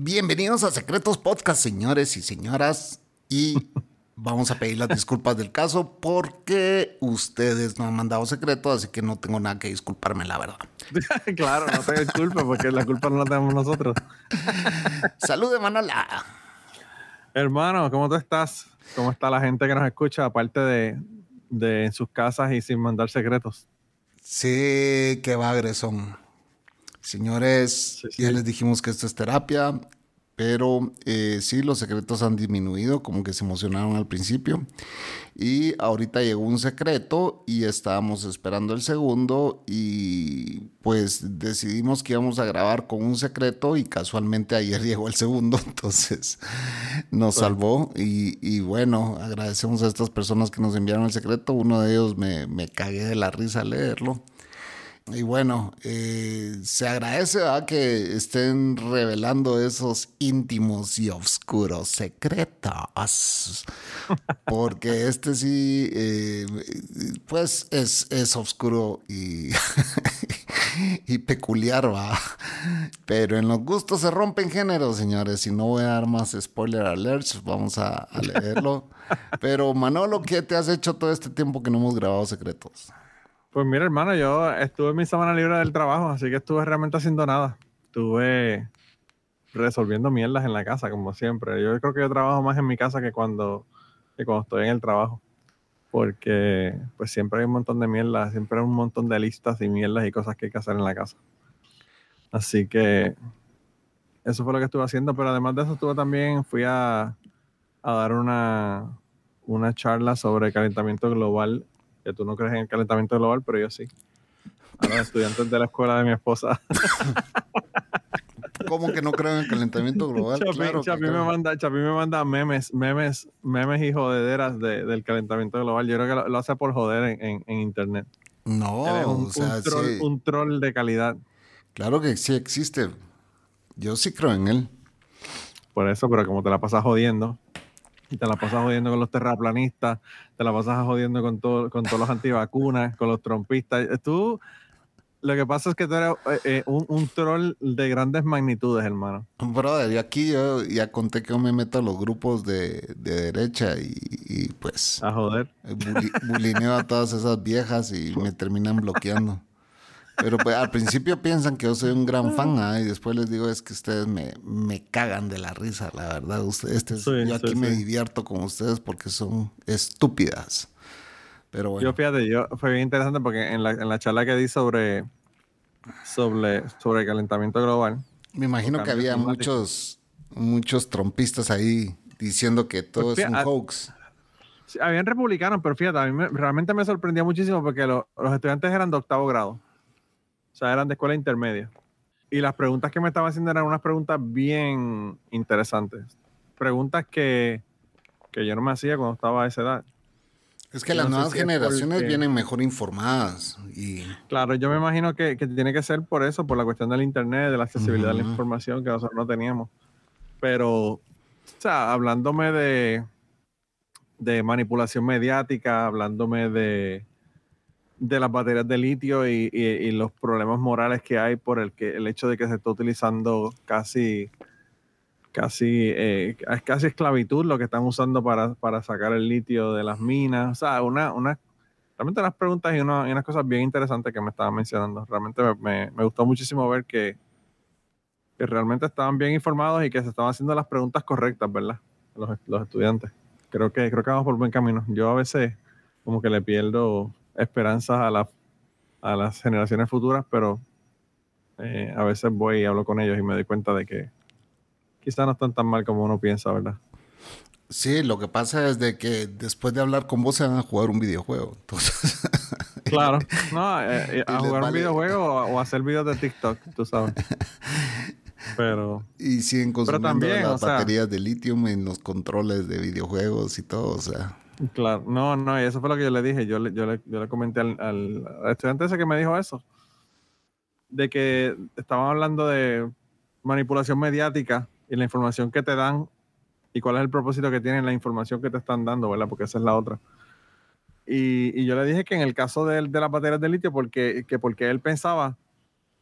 Bienvenidos a Secretos Podcast, señores y señoras. Y vamos a pedir las disculpas del caso porque ustedes no han mandado secreto, así que no tengo nada que disculparme, la verdad. claro, no te disculpes porque la culpa no la tenemos nosotros. Salud Manola. Hermano, ¿cómo tú estás? ¿Cómo está la gente que nos escucha, aparte de, de en sus casas y sin mandar secretos? Sí, qué bagres son. Señores, Sí, sí. ya les dijimos que esto es terapia, pero eh, sí, los secretos han disminuido, como que se emocionaron al principio. Y ahorita llegó un secreto y estábamos esperando el segundo y pues decidimos que íbamos a grabar con un secreto y casualmente ayer llegó el segundo, entonces nos salvó y, y bueno, agradecemos a estas personas que nos enviaron el secreto. Uno de ellos me, me cagué de la risa al leerlo. Y bueno, eh, se agradece ¿verdad? que estén revelando esos íntimos y oscuros secretos. Porque este sí, eh, pues es, es oscuro y, y peculiar, va. Pero en los gustos se rompen géneros, señores. Y no voy a dar más spoiler alerts, vamos a, a leerlo. Pero Manolo, ¿qué te has hecho todo este tiempo que no hemos grabado secretos? Pues mira, hermano, yo estuve en mi semana libre del trabajo, así que estuve realmente haciendo nada. Estuve resolviendo mierdas en la casa, como siempre. Yo creo que yo trabajo más en mi casa que cuando, que cuando estoy en el trabajo. Porque pues siempre hay un montón de mierdas, siempre hay un montón de listas y mierdas y cosas que hay que hacer en la casa. Así que eso fue lo que estuve haciendo, pero además de eso estuve también, fui a, a dar una, una charla sobre calentamiento global que tú no crees en el calentamiento global, pero yo sí. A los estudiantes de la escuela de mi esposa. ¿Cómo que no creo en el calentamiento global? Chapi, claro me creo. manda, Chapi me manda memes, memes, memes y jodederas de- del calentamiento global. Yo creo que lo, lo hace por joder en, en- en internet. No, un, o sea, un troll, sí, un troll de calidad. claro que sí existe. Yo sí creo en él. Por eso, pero como te la pasas jodiendo, te la pasas jodiendo con los terraplanistas, te la pasas jodiendo con, todo, con todos los antivacunas, con los trompistas. eh, Tú, lo que pasa es que tú eres eh, eh, un, un troll de grandes magnitudes, hermano. Brother, yo aquí yo ya conté que yo me meto a los grupos de, de derecha y, y, pues A joder. buli- bulineo a todas esas viejas y me terminan bloqueando. Pero pues al principio piensan que yo soy un gran fan ¿ah? y después les digo es que ustedes me, me cagan de la risa, la verdad. Ustedes, este es- Sí, yo aquí sí, me sí. divierto con ustedes porque son estúpidas. Pero bueno. Yo fíjate, yo fue bien interesante porque en la, en la charla que di sobre, sobre, sobre calentamiento global, Me imagino que había climático. muchos, muchos trompistas ahí diciendo que todo Pues es un fíjate, hoax. sí, habían republicanos, pero fíjate, a mí me- realmente me sorprendía muchísimo porque lo- los estudiantes eran de octavo grado, sea, eran de escuela intermedia. Y las preguntas que me estaban haciendo eran unas preguntas bien interesantes. Preguntas que, que yo no me hacía cuando estaba a esa edad. Es que yo las no nuevas si generaciones porque- vienen mejor informadas y Claro, yo me imagino que, que tiene que ser por eso, por la cuestión del internet, de la accesibilidad de la Ujú. información que nosotros no teníamos. Pero, o sea, hablándome de, de manipulación mediática, hablándome de, de las baterías de litio y, y- los problemas morales que hay por el que el hecho de que se está utilizando casi casi eh, es casi esclavitud lo que están usando para, para sacar el litio de las minas. O sea, una, una realmente unas preguntas y, una- y unas cosas bien interesantes que me estaban mencionando. Realmente me, me- me gustó muchísimo ver que, que realmente estaban bien informados y que se estaban haciendo las preguntas correctas, ¿verdad? los, los estudiantes. Creo que, creo que vamos por buen camino. Yo a veces como que le pierdo esperanzas a, la, a las generaciones futuras, pero eh, a veces voy y hablo con ellos y me doy cuenta de que quizás no están tan mal como uno piensa, ¿verdad? Sí, lo que pasa es de que después de hablar con vos se van a jugar un videojuego. Entonces, Claro, no, eh, eh, a jugar un vale- videojuego o, o hacer videos de TikTok, tú sabes. Pero y siguen consumiendo también, las o sea- baterías de litio en los controles de videojuegos y todo. O sea, Claro, no, no, y eso fue lo que yo le dije. Yo le, yo le, yo le comenté al, al- estudiante ese que me dijo eso, de que estaban hablando de manipulación mediática y la información que te dan y cuál es el propósito que tienen la información que te están dando, ¿verdad? Porque esa es la otra. Y, y yo le dije que en el caso de, de las baterías de litio, porque, que porque él pensaba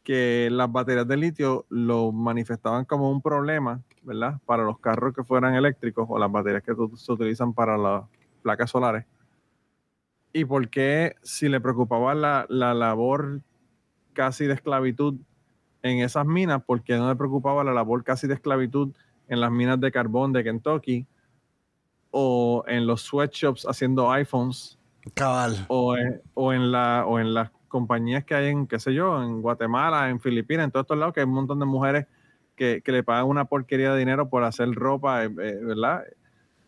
que las baterías de litio lo manifestaban como un problema, ¿verdad? Para los carros que fueran eléctricos o las baterías que se utilizan para las placas solares. Y por qué si le preocupaba la, la labor casi de esclavitud en esas minas, ¿por qué no le preocupaba la labor casi de esclavitud en las minas de carbón de Kentucky o en los sweatshops haciendo iPhones cabal. o en, o en la o en las compañías que hay en, qué sé yo, en Guatemala, en Filipinas, en todos estos lados, que hay un montón de mujeres que, que le pagan una porquería de dinero por hacer ropa, eh, eh, ¿verdad?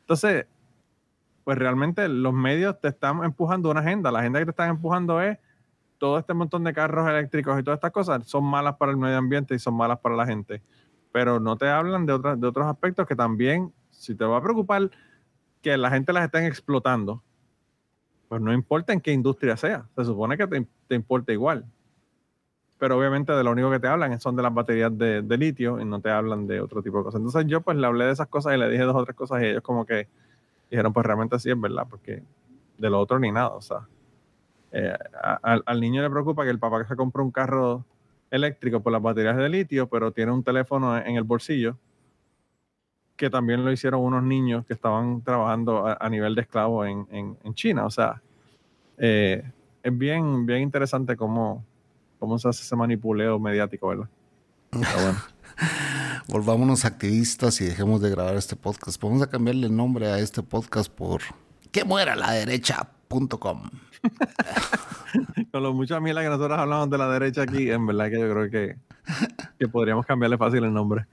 Entonces, pues realmente los medios te están empujando una agenda. La agenda que te están empujando es todo este montón de carros eléctricos y todas estas cosas son malas para el medio ambiente y son malas para la gente. Pero no te hablan de, otras de otros aspectos que también, si te va a preocupar que la gente las estén explotando, pues no importa en qué industria sea, se supone que te, importa igual. Pero obviamente de lo único que te hablan son de las baterías de, de litio y no te hablan de otro tipo de cosas. Entonces yo pues le hablé de esas cosas y le dije dos o tres cosas y ellos como que dijeron pues realmente sí es verdad, porque de lo otro ni nada, o sea. eh, al, al niño le preocupa que el papá que se compró un carro eléctrico por las baterías de litio, pero tiene un teléfono en el bolsillo, que también lo hicieron unos niños que estaban trabajando a, a nivel de esclavo en, en- en China. O sea, eh, es bien, bien interesante cómo, cómo se hace ese manipuleo mediático, ¿verdad? Pero bueno. Volvámonos activistas y dejemos de grabar este podcast. Vamos a cambiarle el nombre a este podcast por que muera la derecha.com. Con lo mucha mierda que nosotros hablamos de la derecha aquí, en verdad que yo creo que, que podríamos cambiarle fácil el nombre.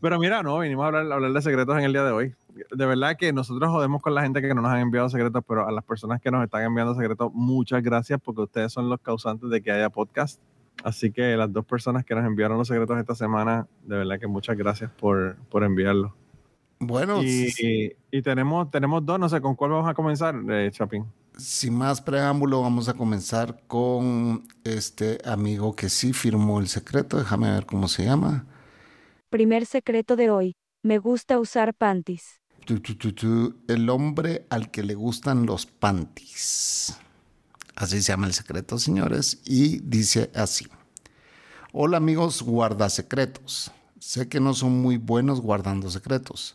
Pero mira, no, vinimos a hablar, a hablar de secretos en el día de hoy. De verdad que nosotros jodemos con la gente que no nos han enviado secretos, pero a las personas que nos están enviando secretos, muchas gracias porque ustedes son los causantes de que haya podcast. Así que las dos personas que nos enviaron los secretos esta semana, de verdad que muchas gracias por, por enviarlos. Bueno, Y, s- y tenemos, tenemos dos, no sé con cuál vamos a comenzar, eh, Chapín. sin más preámbulo, vamos a comenzar con este amigo que sí firmó el secreto. Déjame ver cómo se llama. Primer secreto de hoy. Me gusta usar panties. Tu, tu, tu, tu, el hombre al que le gustan los panties. Así se llama el secreto, señores. Y dice así. Hola amigos guardasecretos. Sé que no son muy buenos guardando secretos,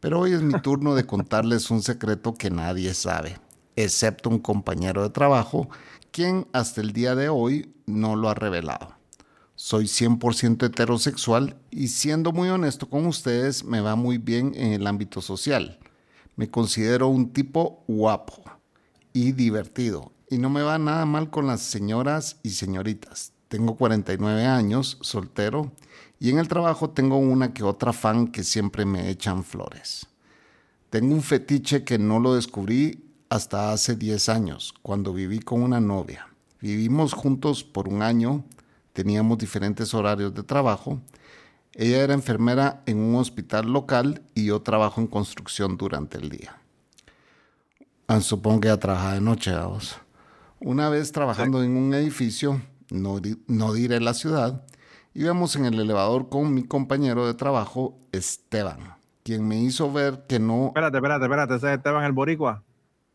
pero hoy es mi turno de contarles un secreto que nadie sabe, excepto un compañero de trabajo, quien hasta el día de hoy no lo ha revelado. Soy 100% heterosexual y siendo muy honesto con ustedes, me va muy bien en el ámbito social. Me considero un tipo guapo y divertido y no me va nada mal con las señoras y señoritas. Tengo 49 años, soltero, y en el trabajo tengo una que otra fan que siempre me echan flores. Tengo un fetiche que no lo descubrí hasta hace 10 años, cuando viví con una novia. Vivimos juntos por un año, teníamos diferentes horarios de trabajo. Ella era enfermera en un hospital local y yo trabajo en construcción durante el día. Ah, supongo que ella trabaja de noche, vamos. Una vez trabajando en un edificio, no, di- no diré la ciudad, íbamos en el elevador con mi compañero de trabajo, Esteban, quien me hizo ver que no Espérate, espérate, espérate, ese es Esteban el Boricua.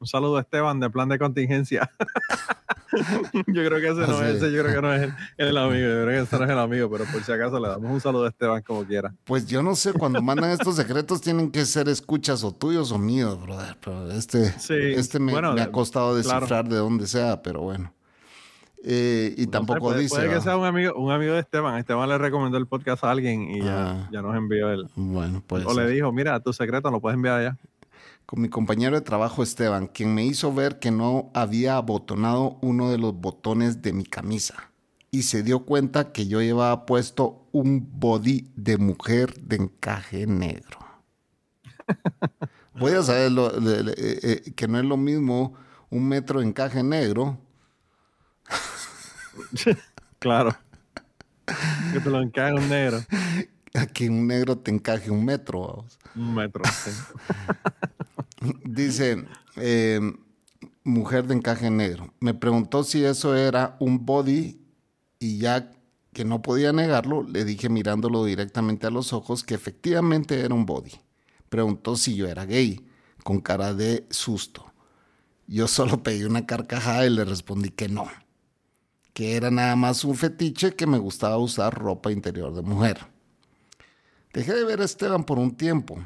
Un saludo a Esteban de plan de contingencia. yo creo que ese no Ah, es, ese yo creo que no es el, el amigo, yo creo que ese no es el amigo, pero por si acaso le damos un saludo a Esteban como quiera. Pues yo no sé, cuando mandan estos secretos tienen que ser escuchas o tuyos o míos, brother. Pero este, Sí, este me, bueno, me ha costado claro. descifrar de dónde sea, pero bueno. Eh, y No sé, tampoco puede, dice. puede que ¿va? sea un amigo, un amigo de Esteban. Esteban le recomendó el podcast a alguien y ya, Ah. ya nos envió el. Bueno, pues. o le dijo, mira, tu secreto lo puedes enviar allá. Con mi compañero de trabajo Esteban, quien me hizo ver que no había abotonado uno de los botones de mi camisa. Y se dio cuenta que yo llevaba puesto un body de mujer de encaje negro. Voy a saber lo- le- le- eh, eh, que no es lo mismo un metro de encaje negro. Claro. que te lo encaje un negro. a que un negro te encaje un metro. vamos. Un metro. sí. Dice, eh, mujer de encaje negro. Me preguntó si eso era un body y ya que no podía negarlo, le dije mirándolo directamente a los ojos que efectivamente era un body. Preguntó si yo era gay, con cara de susto. Yo solo pedí una carcajada y le respondí que no, que era nada más un fetiche que me gustaba usar ropa interior de mujer. Dejé de ver a Esteban por un tiempo,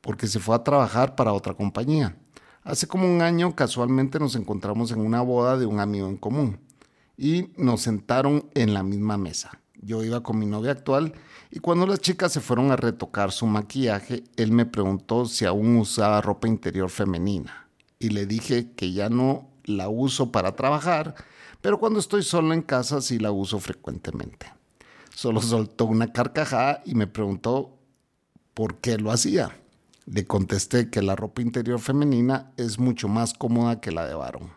porque se fue a trabajar para otra compañía. Hace como un año casualmente nos encontramos en una boda de un amigo en común y nos sentaron en la misma mesa. Yo iba con mi novia actual y cuando las chicas se fueron a retocar su maquillaje, él me preguntó si aún usaba ropa interior femenina y le dije que ya no la uso para trabajar, pero cuando estoy solo en casa sí la uso frecuentemente. Solo soltó una carcajada y me preguntó por qué lo hacía. Le contesté que la ropa interior femenina es mucho más cómoda que la de varón.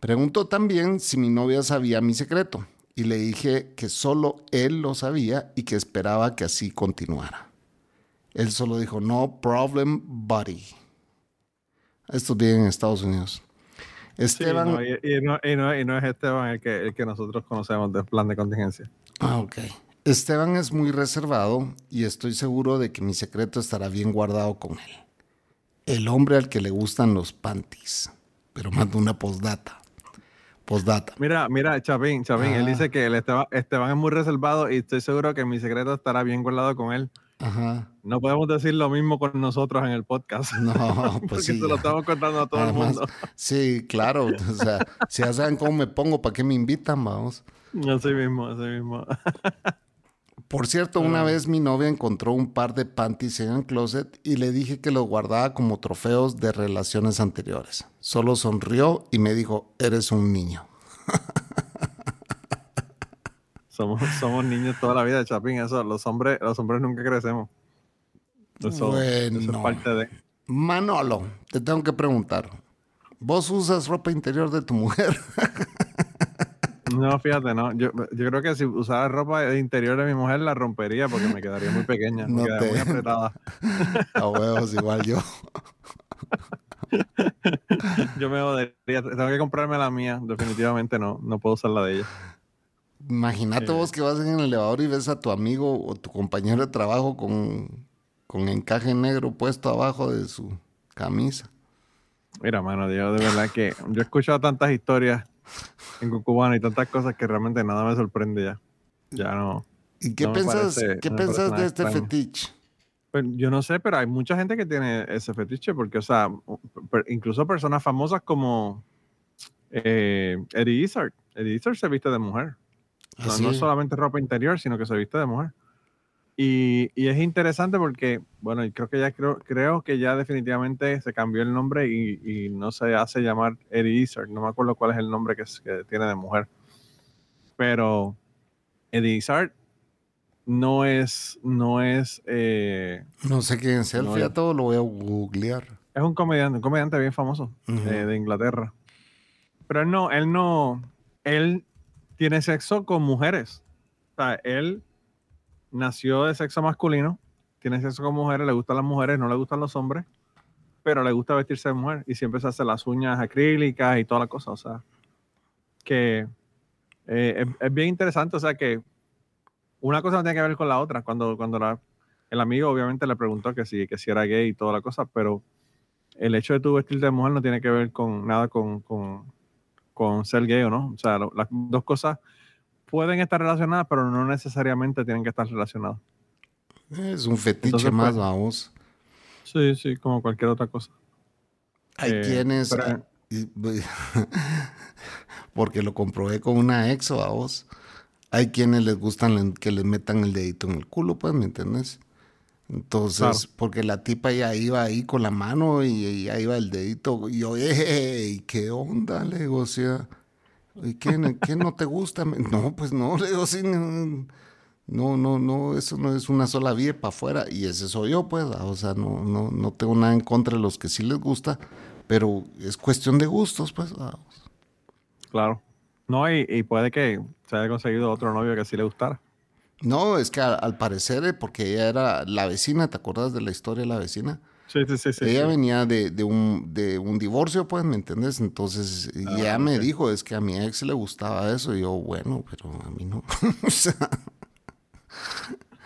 Preguntó también si mi novia sabía mi secreto y le dije que solo él lo sabía y que esperaba que así continuara. Él solo dijo, no problem, buddy. Esto es bien en Estados Unidos. Sí, Esteban... no, y, y no, y no- y no es Esteban el que, el que nosotros conocemos del plan de contingencia. Ah, ok. Esteban es muy reservado y estoy seguro de que mi secreto estará bien guardado con él. El hombre al que le gustan los panties. Pero manda una postdata. Postdata. Mira, mira, Chapín, Chapín, él Ah. dice que el Esteban, Esteban es muy reservado y estoy seguro que mi secreto estará bien guardado con él. Ajá. No podemos decir lo mismo con nosotros en el podcast. No, porque pues sí. se lo estamos contando a todo Además, el mundo. Sí, claro. O sea, si ya saben cómo me pongo, ¿para qué me invitan, vamos? Así mismo, así mismo. Por cierto, una vez mi novia encontró un par de panties en el closet y le dije que los guardaba como trofeos de relaciones anteriores. Solo sonrió y me dijo, eres un niño. Somos, somos niños toda la vida, Chapín. Eso, los hombres, los hombres nunca crecemos. Eso, es parte de. Manolo, te tengo que preguntar. ¿Vos usas ropa interior de tu mujer? No, fíjate, no. Yo, yo creo que si usara ropa de interior de mi mujer la rompería porque me quedaría muy pequeña, me No quedaría te- muy apretada. A huevos, igual yo. Yo me jodería. Tengo que comprarme la mía. Definitivamente no. No puedo usar la de ella. Imagínate vos que vas en el elevador y ves a tu amigo o tu compañero de trabajo con, con encaje negro puesto abajo de su camisa. Mira, mano, yo de verdad que yo he escuchado tantas historias en Cucubano y tantas cosas que realmente nada me sorprende ya. Ya no. ¿Y qué No parece- qué no nada de este extraño. fetiche? Pues, yo no sé, pero hay mucha gente que tiene ese fetiche porque, o sea, incluso personas famosas como eh, Eddie Izzard. Eddie Izzard se viste de mujer. No, Así no es. solamente ropa interior, sino que se viste de mujer. Y, y es interesante porque, bueno, creo que ya creo, creo que ya definitivamente se cambió el nombre y, y no se hace llamar Eddie Izzard. No me acuerdo cuál es el nombre que, es- que tiene de mujer. Pero Eddie Izzard no es, no es, eh, No sé quién es él, No, fíjate, lo voy a googlear. es un comediante, un comediante bien famoso Ujú. eh, de Inglaterra. Pero él no, él no, él tiene sexo con mujeres. O sea, él nació de sexo masculino, tiene sexo con mujeres, le gustan las mujeres, no le gustan los hombres, pero le gusta vestirse de mujer y siempre se hace las uñas acrílicas y toda la cosa. O sea, que eh, es, bien interesante. O sea, que una cosa no tiene que ver con la otra. Cuando, cuando la- el amigo obviamente le preguntó que si, que si era gay y toda la cosa, pero el hecho de tu vestirte de mujer no tiene que ver con nada con, con, ser gay o no. O sea, las dos cosas pueden estar relacionadas, pero no necesariamente tienen que estar relacionadas. Es un fetiche Entonces, más, pues, vamos. Sí, sí, como cualquier otra cosa. Hay Eh, quienes... pero- y- porque lo comprobé con una ex vos. Hay quienes les gustan que les metan el dedito en el culo, pues, ¿me entiendes? Entonces, porque la tipa ya iba ahí con la mano y ya iba el dedito. Y yo, ¡ey! ¿Qué onda? Le digo, o sea, ¿qué, ¿qué no te gusta? No, pues no, le digo, sí. No, no, no, eso no es una sola vía para afuera. Y ese soy yo, pues. O sea, no, no, no tengo nada en contra de los que sí les gusta, pero es cuestión de gustos, pues. Claro. No, y, y puede que se haya conseguido otro novio que sí le gustara. No, es que al, parecer, eh, porque ella era la vecina, ¿te acuerdas de la historia de la vecina? Sí, sí, sí. sí ella venía de, de, un, de un divorcio, pues, ¿me entiendes? Entonces, ah, ella me dijo, es que a mi ex le gustaba eso. Y yo, bueno, pero a mí no. o sea...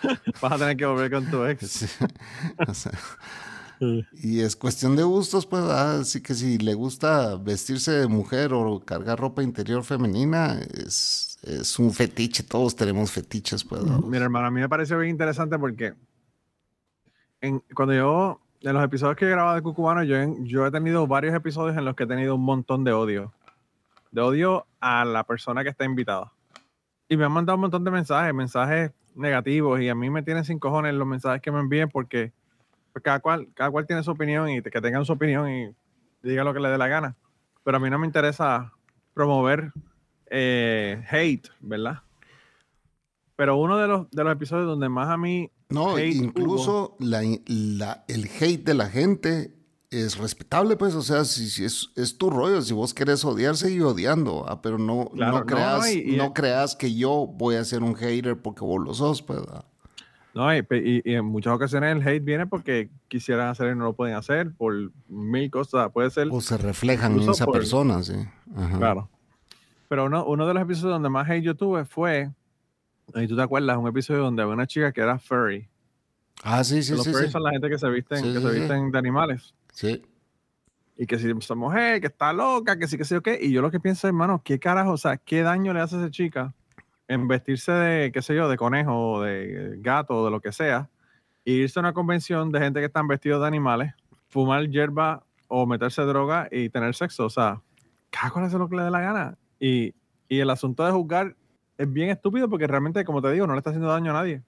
Vas a tener que volver con tu ex. O sea, y es cuestión de gustos, pues, así que si le gusta vestirse de mujer o cargar ropa interior femenina, es, es un fetiche, todos tenemos fetiches, pues. Mira, hermano, a mí me pareció bien interesante porque en, cuando yo, en los episodios que he grabado de Cucubano, yo, yo he tenido varios episodios en los que he tenido un montón de odio. De odio a la persona que está invitada. Y me han mandado un montón de mensajes, mensajes negativos, y a mí me tienen sin cojones los mensajes que me envíen porque pues cada cual, cada cual tiene su opinión y que tengan su opinión y diga lo que le dé la gana. Pero a mí no me interesa promover eh, hate, ¿verdad? Pero uno de los, de los episodios donde más a mí... No, incluso la, el hate de la gente es respetable, pues, o sea, si, es, es, tu rollo, si vos querés odiar, seguir odiando, ah, pero no, no, creas, no, creas que yo voy a ser un hater porque vos lo sos, pues. No, y, en muchas ocasiones el hate viene porque quisieran hacer y no lo pueden hacer por mil cosas. Puede ser. O se reflejan en esa persona, sí. Claro. Pero uno, uno de los episodios donde más hate yo tuve fue, y tú te acuerdas, un episodio donde había una chica que era furry. Ah, sí, sí, los sí. Los furries son la gente que se visten, que se visten de animales. Sí. Y que si esa mujer, que está loca, que sí, que sí, o qué. Y yo lo que pienso, hermano, ¿qué carajo? O sea, ¿qué daño le hace a esa chica? en vestirse de, qué sé yo, de conejo o de gato o de lo que sea, e irse a una convención de gente que están vestidos de animales, fumar hierba o meterse droga y tener sexo. O sea, cada cual hace lo que le dé la gana. Y, y el asunto de juzgar es bien estúpido porque realmente, como te digo, no le está haciendo daño a nadie.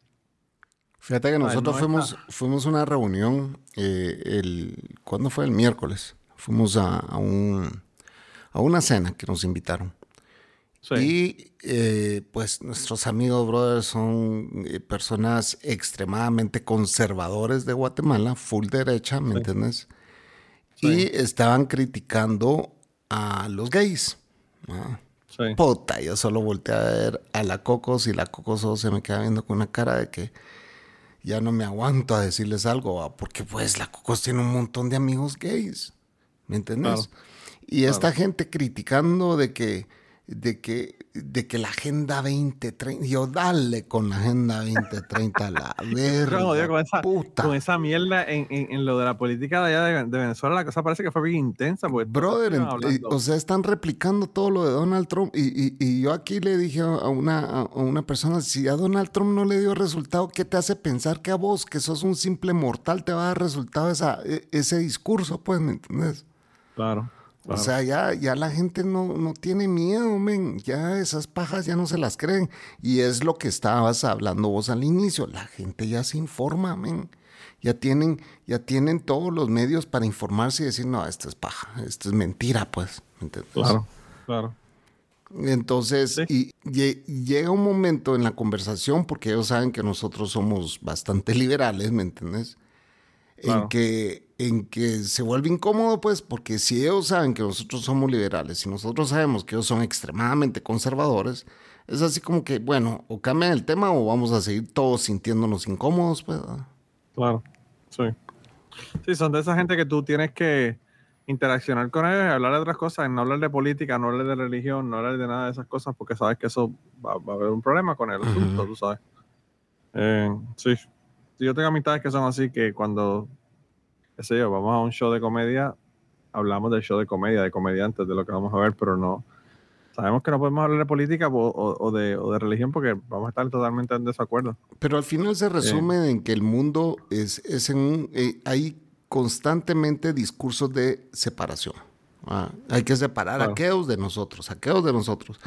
Fíjate que nosotros fuimos, fuimos a una reunión, eh, el, ¿cuándo fue? El miércoles. Fuimos a, a, un, a una cena que nos invitaron. Y eh, pues nuestros amigos, brothers, son eh, personas extremadamente conservadores de Guatemala, full derecha, ¿me entiendes? Y estaban criticando a los gays. Puta, yo solo volteé a ver a la Cocos y la Cocos se me queda viendo con una cara de que ya no me aguanto a decirles algo, porque pues la Cocos tiene un montón de amigos gays, ¿me entiendes? Y esta gente criticando de que de que, de que la Agenda 2030, yo dale con la Agenda 2030 a la verga, con, esa, puta. con esa mierda en, en, lo de la política de allá de, Venezuela, la cosa parece que fue bien intensa. Pues, Brother, o sea, están replicando todo lo de Donald Trump y, y, y yo aquí le dije a una, a una persona, si a Donald Trump no le dio resultado, ¿qué te hace pensar que a vos, que sos un simple mortal, te va a dar resultado esa, e, ese discurso? Pues, ¿me entiendes? Claro. O sea, ya, ya la gente no, no tiene miedo, men. Ya esas pajas ya no se las creen. Y es lo que estabas hablando vos al inicio. La gente ya se informa, men. Ya tienen, ya tienen todos los medios para informarse y decir, no, esto es paja, esto es mentira, pues. Claro, claro. Entonces, y, llega un momento en la conversación, porque ellos saben que nosotros somos bastante liberales, ¿me entiendes? En que en que se vuelve incómodo, pues, porque si ellos saben que nosotros somos liberales y nosotros sabemos que ellos son extremadamente conservadores, es así como que, bueno, o cambian el tema o vamos a seguir todos sintiéndonos incómodos, pues. Claro, sí. Sí, son de esa gente que tú tienes que interaccionar con ellos y hablar de otras cosas, no hablar de política, no hablar de religión, no hablar de nada de esas cosas, porque sabes que eso va, a haber un problema con el asunto, tú sabes. Eh, sí. Yo tengo amistades que son así que cuando qué sé yo, vamos a un show de comedia, hablamos del show de comedia, de comediantes, de lo que vamos a ver, pero no. Sabemos que no podemos hablar de política o, de, religión porque vamos a estar totalmente en desacuerdo. Pero al final se resume en que el mundo es, es en un, eh, hay constantemente discursos de separación. Ah, hay que separar Claro. aquellos de nosotros, aquellos de nosotros.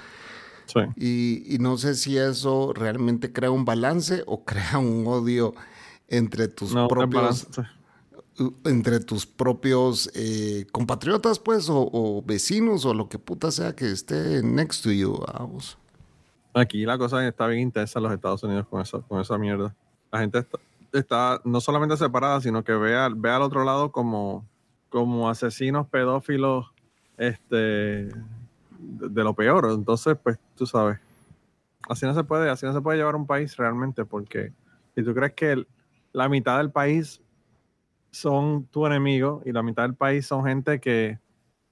Sí. Y, y no sé si eso realmente crea un balance o crea un odio entre tus No, propios entre tus propios eh, compatriotas, pues, o, o vecinos, o lo que puta sea que esté next to you, vamos. Aquí la cosa está bien intensa en los Estados Unidos con eso, con esa mierda. La gente está, está no solamente separada, sino que ve al, ve al otro lado como, como asesinos, pedófilos, este, de, de lo peor. Entonces, pues, tú sabes, así no se puede, así no se puede llevar un país realmente, porque si tú crees que el- la mitad del país son tu enemigo y la mitad del país son gente que,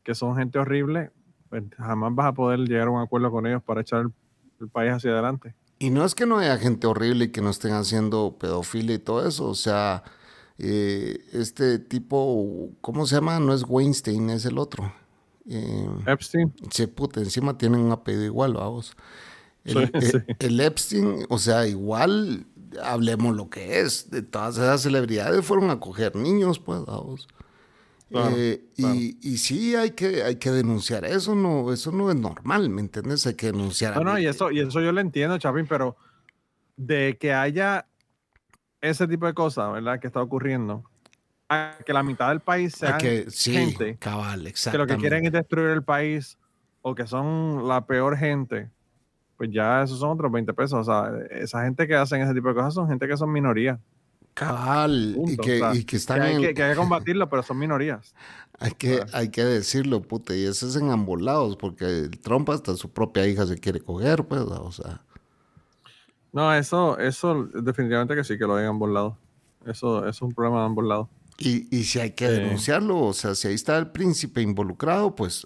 que son gente horrible, pues jamás vas a poder llegar a un acuerdo con ellos para echar el, el país hacia adelante. Y no es que no haya gente horrible y que no estén haciendo pedofilia y todo eso, o sea, eh, este tipo, ¿cómo se llama? No es Weinstein, es el otro. Eh, Epstein, se puta, encima tienen un apellido igual, vamos. El, Sí, el- sí. el Epstein, o sea, igual hablemos lo que es. De todas esas celebridades fueron a coger niños, pues, vamos. Claro, Eh, y, y sí hay que, hay que denunciar eso, no, eso no es normal, ¿me entiendes? Hay que denunciar. No, no, y eso, y eso yo lo entiendo, Chapín, pero de que haya ese tipo de cosas, ¿verdad? Que está ocurriendo, a que la mitad del país sea que, sí, gente cabal, que lo que quieren es destruir el país o que son la peor gente, pues ya esos son otros 20 pesos. O sea, esa gente que hacen ese tipo de cosas son gente que son minorías. Cabal, y que, O sea, y que están que hay en- que, que hay que combatirlo, pero son minorías. Hay que, hay que decirlo, puta, y eso es en ambos lados, porque el Trump hasta su propia hija se quiere coger, pues, o sea. No, eso, eso definitivamente que sí, que lo hay en ambos lados. Eso, eso es un problema de ambos lados. Y, y si hay que Eh. denunciarlo, o sea, si ahí está el príncipe involucrado, pues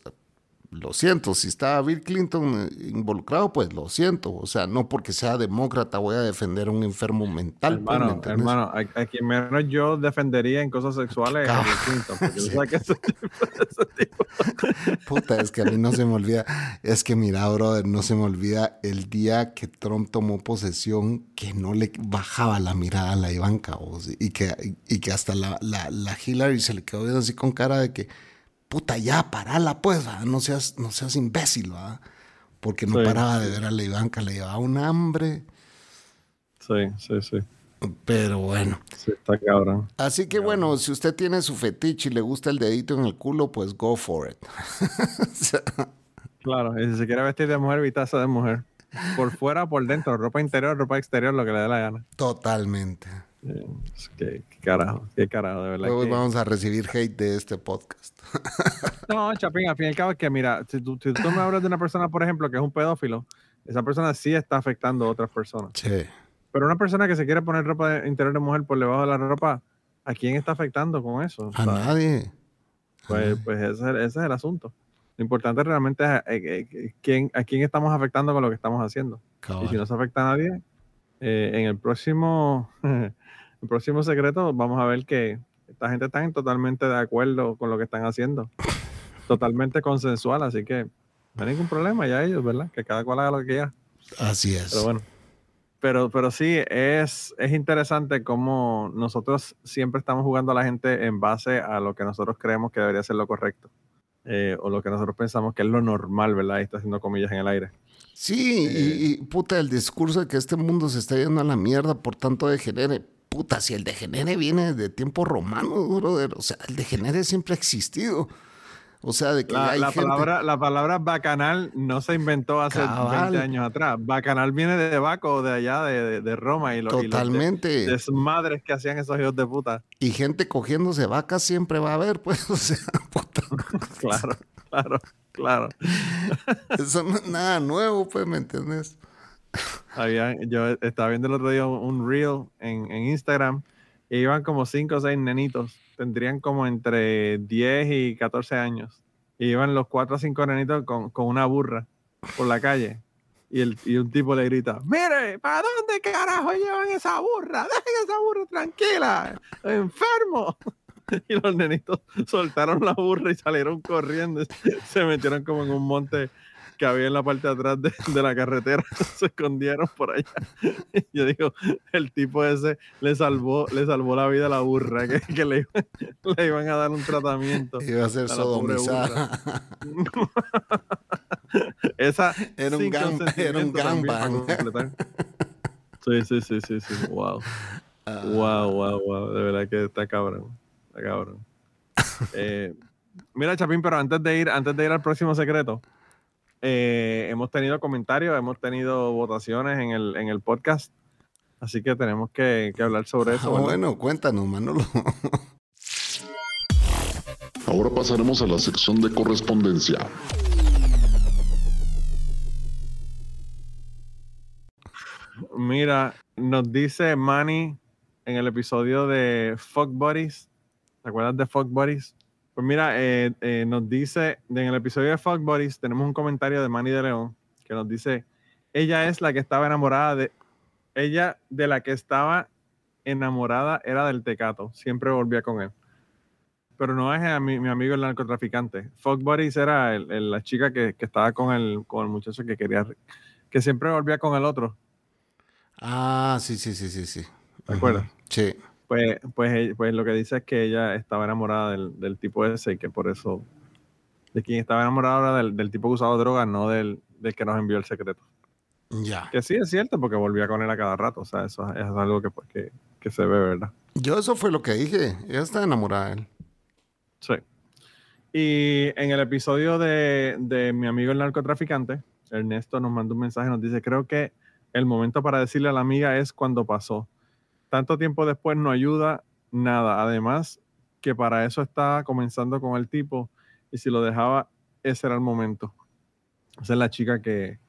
lo siento. Si está Bill Clinton eh, involucrado, pues lo siento. O sea, no porque sea demócrata voy a defender a un enfermo mental. pues, ¿me Hermano, entiendes? hermano, a, a quien menos yo defendería en cosas sexuales es a Bill Clinton, porque tú Sí. sabes que ese tipo, ese tipo- Puta, es que a mí no se me olvida. Es que mira, brother, no se me olvida el día que Trump tomó posesión, que no le bajaba la mirada a la Ivanka, vos, y que, y que hasta la, la, la Hillary se le quedó viendo así con cara de que, puta, ya, parala, pues, ¿va? no seas, no seas imbécil, ¿va? Porque no Sí, paraba de ver a la Ivanka, le llevaba un hambre, Sí, sí, sí, pero bueno. sí, está cabrón. Así que bueno, si usted tiene su fetiche y le gusta el dedito en el culo, pues go for it. O sea, Claro, y si se quiere vestir de mujer, vistaza de mujer. Por fuera, por dentro, ropa interior, ropa exterior, lo que le dé la gana. Totalmente. Eh, que, qué carajo, qué carajo, de verdad. Luego que- vamos a recibir hate de este podcast. No, Chapín, al fin y al cabo es que, mira, si tú, si tú me hablas de una persona, por ejemplo, que es un pedófilo, esa persona sí está afectando a otras personas. Sí. Pero una persona que se quiere poner ropa de- interior de mujer por debajo de la ropa, ¿a quién está afectando con eso? A sea, nadie. A Pues, pues ese, es el- ese es el asunto. Lo importante realmente es eh, eh, quién, a quién estamos afectando con lo que estamos haciendo. Cabal. Y si no se afecta a nadie, eh, en el próximo, el próximo secreto vamos a ver que esta gente está totalmente de acuerdo con lo que están haciendo. Totalmente consensual, así que no hay ningún problema ya ellos, ¿verdad? Que cada cual haga lo que quiera. Así es. Pero bueno. Pero, pero sí, es, es interesante cómo nosotros siempre estamos jugando a la gente en base a lo que nosotros creemos que debería ser lo correcto. eh, o lo que nosotros pensamos que es lo normal, ¿verdad? Y está haciendo comillas en el aire. Sí, Eh. y, y, puta, el discurso de que este mundo se está yendo a la mierda por tanto degenere. Puta, si el degenere viene de tiempos romanos, brother. O sea, el degenere siempre ha existido. O sea, de que La, hay la gente... palabra, la palabra bacanal no se inventó hace Cabal. 20 años atrás. Bacanal viene de Baco, de allá, de, de- de Roma. Y, lo, y los de- Totalmente. desmadres que hacían esos hijos de puta. Y gente cogiéndose vacas siempre va a haber, pues. O sea, puta. Claro, claro, claro. Eso no es nada nuevo, pues, ¿me entiendes? Había, yo estaba viendo el otro día un, reel en, en Instagram y iban como 5 o 6 nenitos. Tendrían como entre 10 y 14 años. Y iban los 4 o 5 nenitos con, con una burra por la calle. Y, el, y un tipo le grita, mire, ¿para dónde carajo llevan esa burra? Dejen esa burra tranquila, enfermo. Y los nenitos soltaron la burra y salieron corriendo. Se metieron como en un monte que había en la parte de atrás de, de la carretera se escondieron por allá. Yo digo, el tipo ese le salvó, le salvó la vida a la burra, que, que le, iban, le iban a dar un tratamiento. Iba a ser sodomizada. Esa Era un gang- era un gangbang. Sí, sí, sí, sí, sí. Wow. Ah, Wow, wow, wow. De verdad que está cabrón. Está cabrón. Eh, mira, Chapín, pero antes de ir, antes de ir al próximo secreto, eh, hemos tenido comentarios, hemos tenido votaciones en el, en el podcast. Así que tenemos que, que hablar sobre eso. ah, ¿verdad? bueno, cuéntanos, Manolo. Ahora pasaremos a la sección de correspondencia. Mira, nos dice Manny en el episodio de Fuck Buddies. ¿Te acuerdas de Fuck Buddies? Pues mira, eh, eh, nos dice, en el episodio de Fuck Buddies tenemos un comentario de Manny de León que nos dice, ella es la que estaba enamorada de, ella de la que estaba enamorada era del tecato, siempre volvía con él. Pero no es a mi, mi amigo el narcotraficante. Fuck Buddies era el- el- la chica que, que estaba con el, con el muchacho que quería, que siempre volvía con el otro. Ah, sí, sí, sí, sí, sí. ¿Te acuerdas? Sí. Pues, pues, ella- pues lo que dice es que ella estaba enamorada del, del tipo ese y que por eso, de quien estaba enamorada era del, del tipo que usaba drogas, no del, del que nos envió el secreto. Ya. Que sí es cierto, porque volvía con él a cada rato, o sea, eso es algo que, pues, que, que se ve, ¿verdad? Yo eso fue lo que dije. Ella está enamorada de él. Sí. Y en el episodio de, de mi amigo el narcotraficante, Ernesto nos mandó un mensaje, nos dice, creo que el momento para decirle a la amiga es cuando pasó. Tanto tiempo después no ayuda nada. Además, que para eso estaba comenzando con el tipo y si lo dejaba, ese era el momento. Esa es la chica que...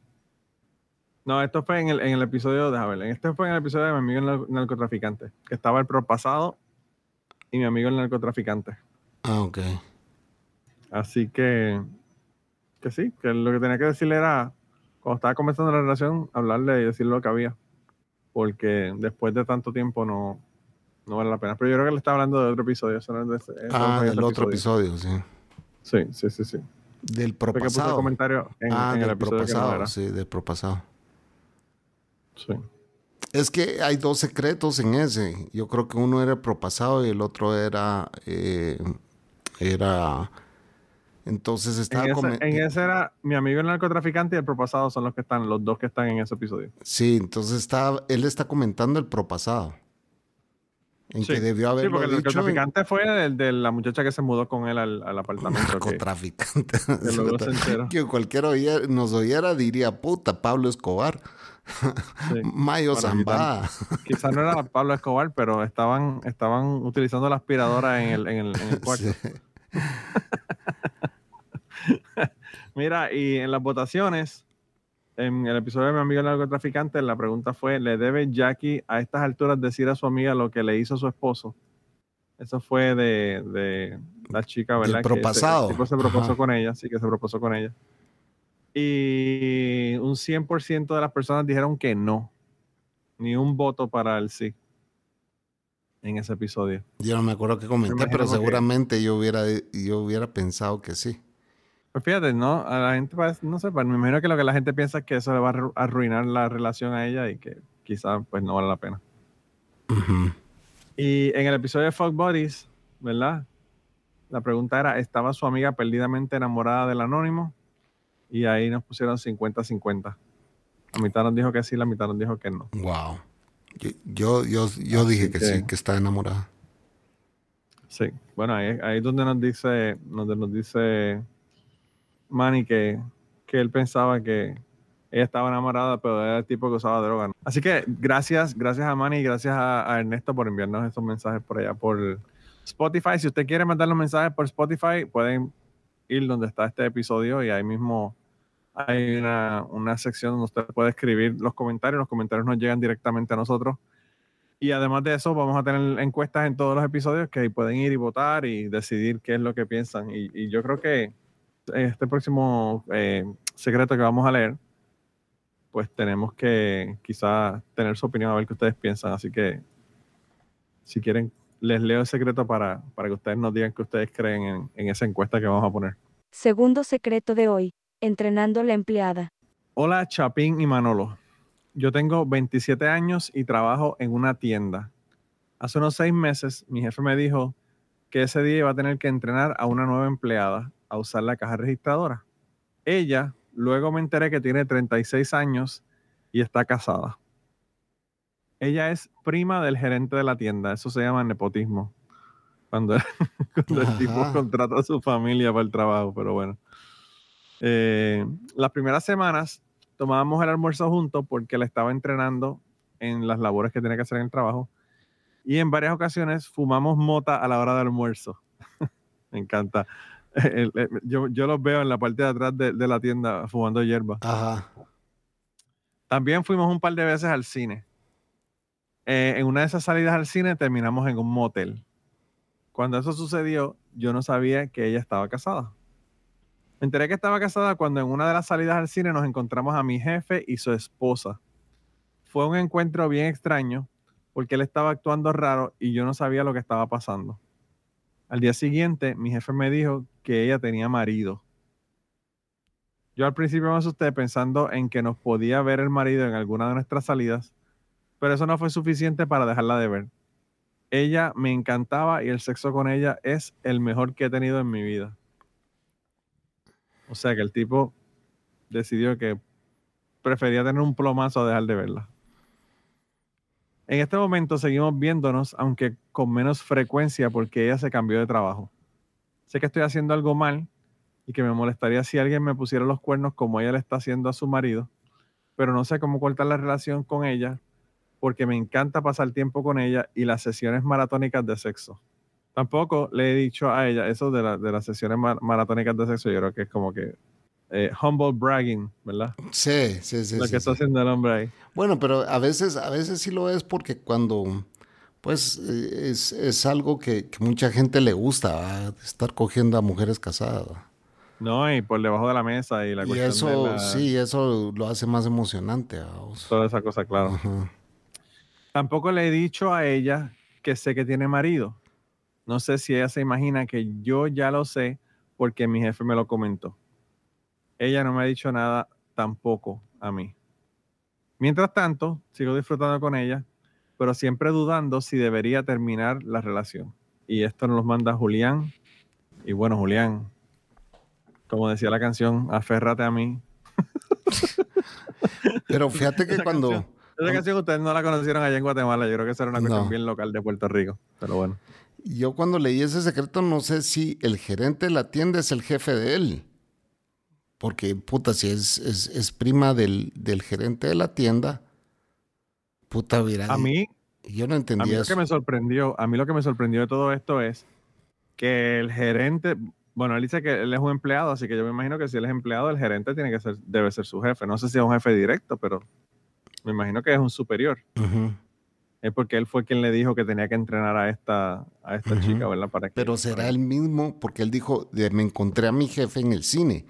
No, esto fue en el, en el episodio, déjame ver, este fue en el episodio de mi amigo el nar- narcotraficante, que estaba el propasado y mi amigo el narcotraficante. Ah, ok. Así que, que sí, que lo que tenía que decirle era, cuando estaba comenzando la relación, hablarle y decirle lo que había. Porque después de tanto tiempo no, no vale la pena. Pero yo creo que le estaba hablando de otro episodio. eso no es de ese- Ah, del otro episodio, sí. Sí, sí, sí, sí. Del que puse el propasado. comentario en, ah, en el del que no propasado, sí, del propasado. Sí. Es que hay dos secretos en ese. Yo creo que uno era el propasado y el otro era. eh, era. Entonces estaba En ese, en ese era mi amigo el narcotraficante y el propasado son los que están, los dos que están en ese episodio. Sí, entonces está, él está comentando el propasado. En Sí. que debió Sí, haberlo porque el dicho en- narcotraficante fue el de la muchacha que se mudó con él al, al apartamento. que- narcotraficante. que enteró. que cualquiera oía- nos oyera diría, puta, Pablo Escobar, Sí. Mayo Bueno, Zambada. Quizás no era Pablo Escobar, pero estaban, estaban utilizando la aspiradora en el, en el, en el cuarto. Sí. Mira, y en las votaciones, en el episodio de mi amigo el narcotraficante, la pregunta fue, ¿le debe Jackie a estas alturas decir a su amiga lo que le hizo su esposo? Eso fue de, de la chica, ¿verdad? Que se- propasado. el tipo se propuso Ajá. con ella, sí que se propuso con ella. Y un 100% de las personas dijeron que no. Ni un voto para el sí. En ese episodio. Yo no me acuerdo qué comenté, pero que- seguramente yo hubiera, yo hubiera pensado que sí. Pues fíjate, ¿no? A la gente no sé, pues me imagino que lo que la gente piensa es que eso le va a arru- arruinar la relación a ella y que quizás pues no vale la pena. Y en el episodio de Fuck Buddies, ¿verdad? La pregunta era, ¿estaba su amiga perdidamente enamorada del anónimo? Y ahí nos pusieron 50-50. La mitad nos dijo que sí, la mitad nos dijo que no. Wow. Yo, yo, yo, dije que, que- sí, que está enamorada. Sí. Bueno, ahí, ahí es donde nos dice, donde nos dice Manny que, que él pensaba que ella estaba enamorada, pero era el tipo que usaba droga. Así que gracias, gracias a Manny y gracias a, Ernesto por enviarnos estos mensajes por allá por Spotify. Si usted quiere mandar los mensajes por Spotify, pueden ir donde está este episodio y ahí mismo hay una, una sección donde usted puede escribir los comentarios. Los comentarios nos llegan directamente a nosotros. Y además de eso, vamos a tener encuestas en todos los episodios que pueden ir y votar y decidir qué es lo que piensan. Y yo creo que este próximo eh, secreto que vamos a leer, pues tenemos que quizá tener su opinión a ver qué ustedes piensan. Así que si quieren, les leo el secreto para, para que ustedes nos digan qué ustedes creen en, en esa encuesta que vamos a poner. Segundo secreto de hoy. entrenando la empleada. Hola Chapín y Manolo. Yo tengo 27 años y trabajo en una tienda. Hace unos seis meses mi jefe me dijo que ese día iba a tener que entrenar a una nueva empleada a usar la caja registradora. Ella, luego me enteré que tiene 36 años y está casada. Ella es prima del gerente de la tienda, eso se llama nepotismo. Cuando, cuando el tipo contrata a su familia para el trabajo, pero bueno. Eh, las primeras semanas tomábamos el almuerzo juntos porque la estaba entrenando en las labores que tenía que hacer en el trabajo. Y en varias ocasiones fumamos mota a la hora del almuerzo. Me encanta. El- el- yo, yo los veo en la parte de atrás de, de la tienda fumando hierba. Ajá. También fuimos un par de veces al cine. Eh, en una de esas salidas al cine terminamos en un motel. Cuando eso sucedió, yo no sabía que ella estaba casada. Me enteré que estaba casada cuando en una de las salidas al cine nos encontramos a mi jefe y su esposa. Fue un encuentro bien extraño porque él estaba actuando raro y yo no sabía lo que estaba pasando. Al día siguiente, mi jefe me dijo que ella tenía marido. Yo al principio me asusté pensando en que nos podía ver el marido en alguna de nuestras salidas, pero eso no fue suficiente para dejarla de ver. Ella me encantaba y el sexo con ella es el mejor que he tenido en mi vida. O sea que el tipo decidió que prefería tener un plomazo a dejar de verla. En este momento seguimos viéndonos, aunque con menos frecuencia porque ella se cambió de trabajo. Sé que estoy haciendo algo mal y que me molestaría si alguien me pusiera los cuernos como ella le está haciendo a su marido, pero no sé cómo cortar la relación con ella porque me encanta pasar tiempo con ella y las sesiones maratónicas de sexo. Tampoco le he dicho a ella eso de, la- de las sesiones mar- maratónicas de sexo, yo creo que es como que eh, humble bragging, ¿verdad? Sí, sí, sí. Lo sí, que está sí. haciendo el hombre ahí. Bueno, pero a veces, a veces sí lo es porque cuando, pues, eh, es, es algo que, que mucha gente le gusta, estar cogiendo a mujeres casadas. No, y por debajo de la mesa y la Y cuestión eso, de la- sí, eso lo hace más emocionante. toda esa cosa, claro. Ajá. Tampoco le he dicho a ella que sé que tiene marido. No sé si ella se imagina que yo ya lo sé porque mi jefe me lo comentó. Ella no me ha dicho nada tampoco a mí. Mientras tanto, sigo disfrutando con ella, pero siempre dudando si debería terminar la relación. Y esto nos lo manda Julián. Y bueno, Julián, como decía la canción, aférrate a mí. Pero fíjate que Esa cuando, canción- Esa canción ustedes no la conocieron allá en Guatemala. Yo creo que esa era una No. bien local de Puerto Rico. Pero bueno. yo cuando leí ese secreto, no sé si el gerente de la tienda es el jefe de él. Porque, puta, si es, es, es prima del, del gerente de la tienda, puta, mira. A mí, yo no A mí entendía lo eso. que me sorprendió, a mí lo que me sorprendió de todo esto es que el gerente, bueno, él dice que él es un empleado, así que yo me imagino que si él es empleado, el gerente tiene que ser, debe ser su jefe. No sé si es un jefe directo, pero me imagino que es un superior. Es porque él fue quien le dijo que tenía que entrenar a esta, a esta Ujú. chica, ¿verdad? Para que, Pero será para- el mismo, porque él dijo, me encontré a mi jefe en el cine.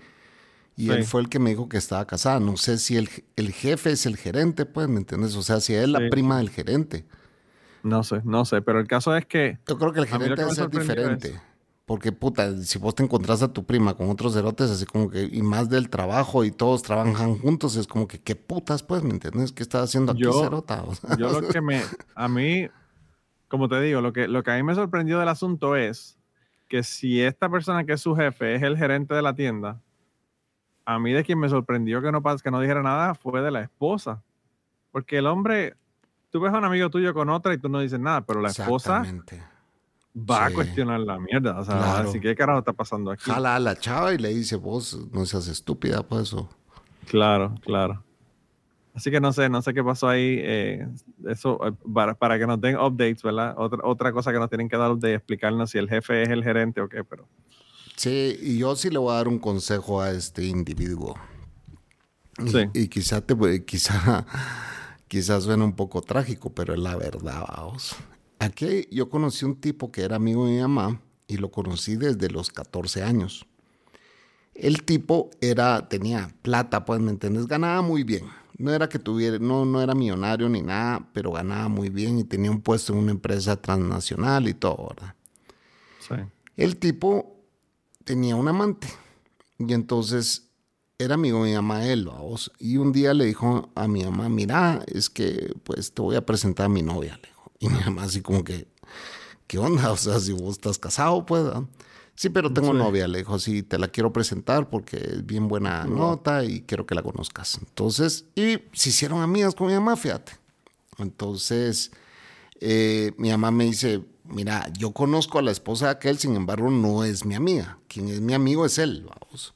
Y Sí. él fue el que me dijo que estaba casada. No sé si el, el jefe es el gerente, pues, ¿me entiendes? O sea, si es la prima del gerente. No sé, no sé, pero el caso es que Yo creo que el gerente que debe ser diferente. es- Porque, puta, si vos te encontrás a tu prima con otros cerotes, así como que, y más del trabajo y todos trabajan juntos, es como que, ¿qué putas, pues? ¿Me entiendes? ¿Qué estás haciendo aquí, Yo- cerota? O sea, yo lo que me, a mí, como te digo, lo que, lo que a mí me sorprendió del asunto es que si esta persona que es su jefe es el gerente de la tienda, a mí de quien me sorprendió que no, que no dijera nada fue de la esposa. Porque el hombre, tú ves a un amigo tuyo con otra y tú no dices nada, pero la esposa va a cuestionar la mierda. O sea, Claro. así que qué carajo está pasando aquí. Jala a la chava y le dice, vos no seas estúpida, pues, o... Claro, claro. Así que no sé, no sé qué pasó ahí. eh, eso, eh, para, para que nos den updates, ¿verdad? Otra, otra cosa que nos tienen que dar de explicarnos si el jefe es el gerente o qué, pero Sí, y yo sí le voy a dar un consejo a este individuo. Y, Sí. y quizá te quizá, quizá suena un poco trágico, pero es la verdad, vamos. Aquí yo conocí un tipo que era amigo de mi mamá y lo conocí desde los 14 años. El tipo era, tenía plata, pues, ¿me entiendes? Ganaba muy bien. No era que tuviera, no, no era millonario ni nada, pero ganaba muy bien y tenía un puesto en una empresa transnacional y todo, ¿verdad? sí. El tipo tenía un amante y entonces era amigo de mi mamá él, vamos. Y un día le dijo a mi mamá, mira, es que pues te voy a presentar a mi novia, le dijo. Y mi mamá así como que, ¿qué onda? O sea, si vos estás casado, pues... Sí, pero tengo Sí. novia, le dijo, sí, te la quiero presentar porque es bien buena nota y quiero que la conozcas. Entonces, y se hicieron amigas con mi mamá, fíjate. Entonces, eh, mi mamá me dice, mira, yo conozco a la esposa de aquel, sin embargo, no es mi amiga. Quien es mi amigo es él, vamos.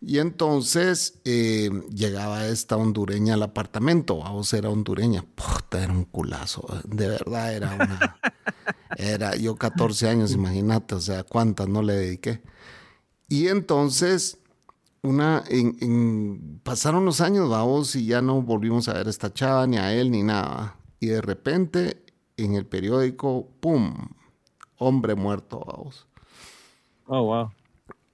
Y entonces eh, llegaba esta hondureña al apartamento, vamos, era hondureña. Puta, era un culazo, de verdad era una... Era yo 14 años, imagínate, o sea, cuántas no le dediqué. Y entonces, una, en, en- pasaron los años, vamos, y ya no volvimos a ver a esta chava, ni a él, ni nada. Y de repente, en el periódico, ¡pum! Hombre muerto, vamos. Oh, wow.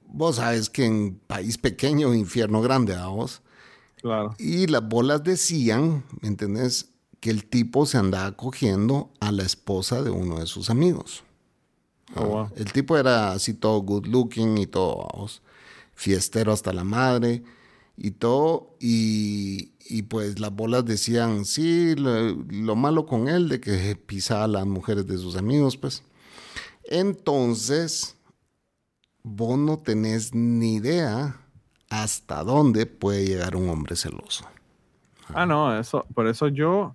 Vos sabes que en país pequeño, infierno grande, vamos. Claro. Y las bolas decían, ¿me entendés? Que el tipo se andaba cogiendo a la esposa de uno de sus amigos. Oh, wow. El tipo era así todo good looking y todo, vamos, fiestero hasta la madre y todo. Y, y pues las bolas decían, sí, lo, lo malo con él de que pisaba las mujeres de sus amigos, pues. Entonces, vos no tenés ni idea hasta dónde puede llegar un hombre celoso. Ah, no, eso, por eso yo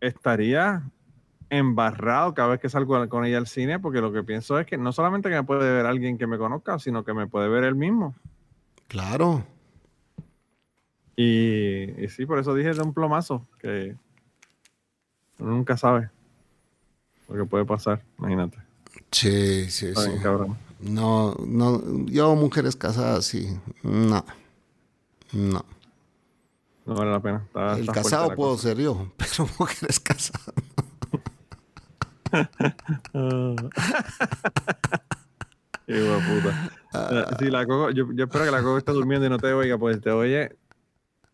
estaría embarrado cada vez que salgo con ella al cine, porque lo que pienso es que no solamente que me puede ver alguien que me conozca, sino que me puede ver él mismo. Claro. Y, y sí, por eso dije de un plomazo, que uno nunca sabe lo que puede pasar, imagínate. Sí, sí, Está sí. bien, cabrón. No, no, yo mujeres casadas, sí. No. No. No vale la pena. Está- El está casado puedo cosa. ser yo, pero mujeres casadas. Puta. Ah. Sí, la Coco, yo, yo espero que la Coco esté durmiendo y no te oiga, pues te oye.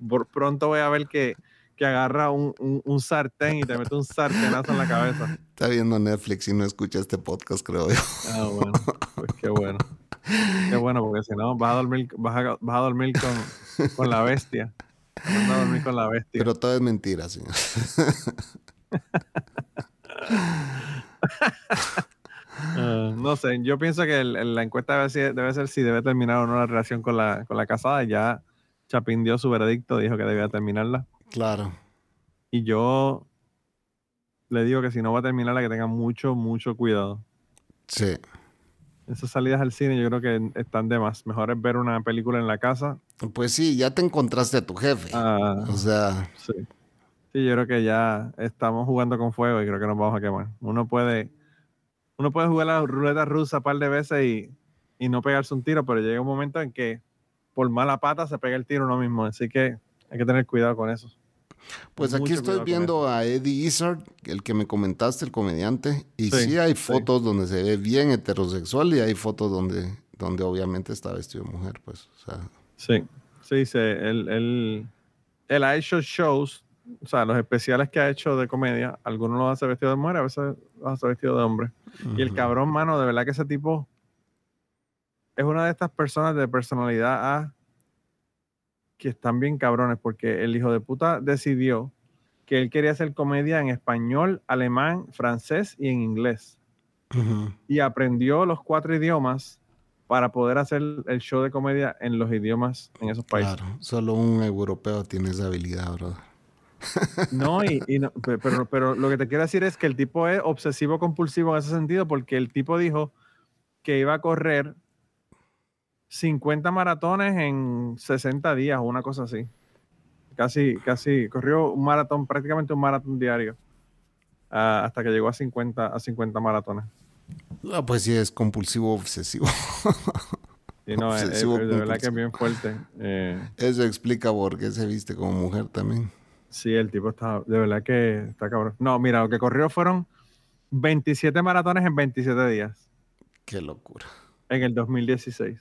Por pronto voy a ver que, que agarra un, un, un sartén y te mete un sartenazo en la cabeza. Está viendo Netflix y no escucha este podcast, creo yo. Ah, bueno. Pues qué bueno. Qué bueno, porque si no vas a dormir, vas a, vas a dormir con, con la bestia. Vas a dormir con la bestia. Pero todo es mentira, señor. Ah, no sé, yo pienso que el- el- la encuesta debe ser, debe ser si debe terminar o no la relación con la, con la casada. Ya Chapín dio su veredicto, dijo que debía terminarla. Claro. Y yo le digo que si no va a terminarla, que tenga mucho, mucho cuidado. Sí. Esas salidas al cine yo creo que están de más. Mejor es ver una película en la casa. Pues sí, ya te encontraste a tu jefe. Ah, O sea, sí. Sí, yo creo que ya estamos jugando con fuego y creo que nos vamos a quemar. Uno puede, uno puede jugar la ruleta rusa un par de veces y, y no pegarse un tiro, pero llega un momento en que por mala pata se pega el tiro uno mismo. Así que hay que tener cuidado con eso. pues aquí Mucho estoy cuidado con viendo a Eddie Izzard, el que me comentaste, el comediante, y sí, Sí, hay sí. fotos donde se ve bien heterosexual y hay fotos donde, donde obviamente está vestido de mujer, pues. O sea, Sí, sí, sí. Él, él, él ha hecho shows, o sea, los especiales que ha hecho de comedia, algunos los hace vestido de mujer, a veces los hace vestido de hombre. Y el cabrón, mano, de verdad que ese tipo es una de estas personas de personalidad A que están bien cabrones, porque el hijo de puta decidió que él quería hacer comedia en español, alemán, francés y en inglés. Y aprendió los cuatro idiomas para poder hacer el show de comedia en los idiomas en esos países. Claro, solo un europeo tiene esa habilidad, brother. No, y, y no, pe- pero, pero lo que te quiero decir es que el tipo es obsesivo compulsivo en ese sentido porque el tipo dijo que iba a correr 50 maratones en 60 días o una cosa así. Casi, casi, corrió un maratón, prácticamente un maratón diario, ah, hasta que llegó a 50, a 50 maratones. Ah, pues sí, es compulsivo obsesivo. Y no, es- es- de verdad que es bien fuerte. Eh, Eso explica por qué se viste como mujer también. Sí, el tipo está, de verdad que está cabrón. No, mira, lo que corrió fueron 27 maratones en 27 días. Qué locura. en el 2016.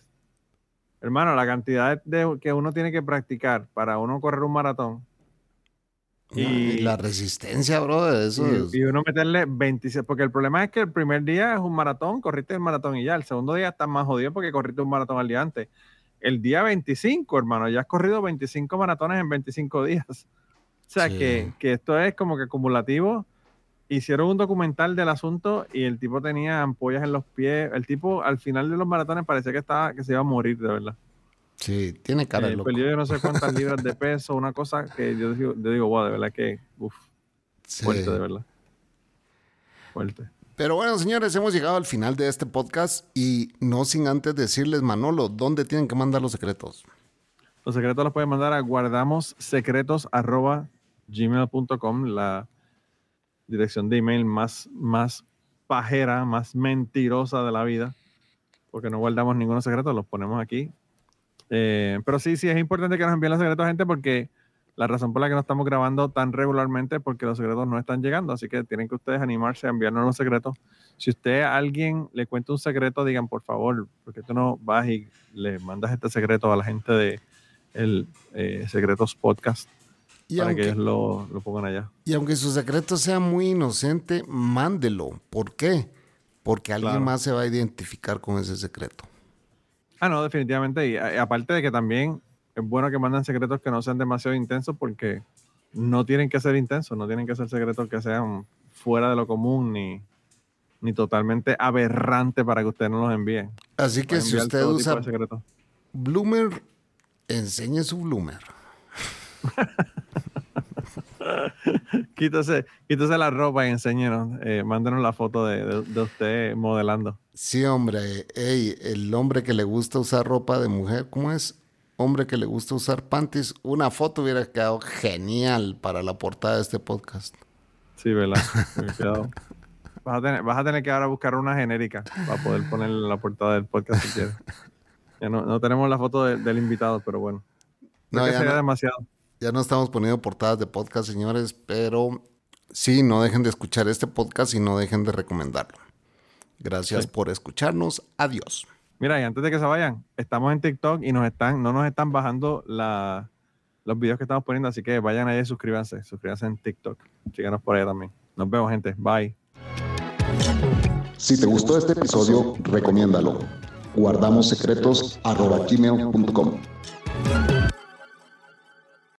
Hermano, la cantidad de, que uno tiene que practicar para uno correr un maratón Y, Y- la resistencia, brother, eso es... y, y uno meterle 26, porque el problema es que el primer día es un maratón, corriste el maratón y ya, el segundo día estás más jodido porque corriste un maratón al día antes. el día 25, hermano. Ya has corrido 25 maratones en 25 días. O sea, Sí. que, que esto es como que acumulativo. Hicieron un documental del asunto y el tipo tenía ampollas en los pies. El tipo al final de los maratones parecía que estaba que se iba a morir, de verdad. Sí, tiene cara de Eh, loco. perdió yo no sé cuántas libras de peso, una cosa que yo digo, yo digo wow, de verdad que uf, Sí. fuerte, de verdad. Fuerte. Pero bueno, señores, hemos llegado al final de este podcast y no sin antes decirles, Manolo, ¿dónde tienen que mandar los secretos? Los secretos los pueden mandar a guardamossecretos.gmail.com, la dirección de email más, más pajera, más mentirosa de la vida, porque no guardamos ninguno secreto, los ponemos aquí. Eh, pero sí, sí, es importante que nos envíen los secretos, gente, porque la razón por la que no estamos grabando tan regularmente es porque los secretos no están llegando, así que tienen que ustedes animarse a enviarnos los secretos. Si usted alguien le cuenta un secreto, digan por favor, porque tú no vas y le mandas este secreto a la gente de el eh, Secretos Podcast Y para que aunque, ellos lo, lo pongan allá. y aunque su secreto sea muy inocente, mándelo. ¿Por qué? Porque alguien Claro. más se va a identificar con ese secreto. Ah, no, definitivamente. Y, aparte de que también es bueno que manden secretos que no sean demasiado intensos porque no tienen que ser intensos, no tienen que ser secretos que sean fuera de lo común ni, ni totalmente aberrante para que ustedes no los envíen. Así que si usted usa. Bloomer, enseñe su Bloomer. Quítese, quítese la ropa y enséñenos, eh, mándenos la foto de, de- de usted modelando. Sí, hombre. Ey, el hombre que le gusta usar ropa de mujer, ¿cómo es? Hombre que le gusta usar panties. Una foto hubiera quedado genial para la portada de este podcast. Sí, ¿verdad? Vas a, tener, vas a tener que ahora buscar una genérica para poder poner en la portada del podcast si quieres. Ya no, no tenemos la foto de- del invitado, pero bueno. No, ya sería no. demasiado. Ya no estamos poniendo portadas de podcast, señores, pero sí, no dejen de escuchar este podcast y no dejen de recomendarlo. Gracias Sí. por escucharnos. Adiós. Mira, y antes de que se vayan, estamos en TikTok y nos están, no nos están bajando la, los videos que estamos poniendo, así que vayan ahí y suscríbanse. Suscríbanse en TikTok. Síganos por allá también. Nos vemos, gente. Bye. Si te gustó este episodio, recomiéndalo. Guardamos secretos arroba gmail.com.